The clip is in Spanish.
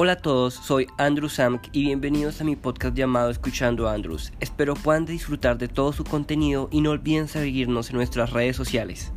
Hola a todos, soy Andrew Samk y bienvenidos a mi podcast llamado Escuchando Andrews. Espero puedan disfrutar de todo su contenido y no olviden seguirnos en nuestras redes sociales.